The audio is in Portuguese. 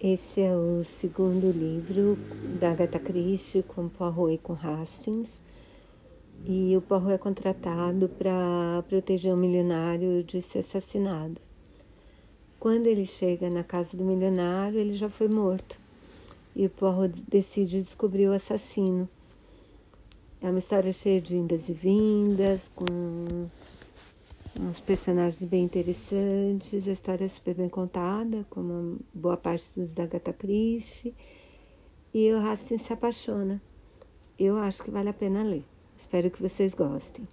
Esse é o segundo livro da Agatha Christie com Poirot e com Hastings. E o Poirot é contratado para proteger um milionário de ser assassinado. Quando ele chega na casa do milionário, ele já foi morto. E o Poirot decide descobrir o assassino. É uma história cheia de indas e vindas, com uns personagens bem interessantes, a história é super bem contada, como boa parte dos da Agatha Christie, e o Hastings se apaixona. Eu acho que vale a pena ler. Espero que vocês gostem.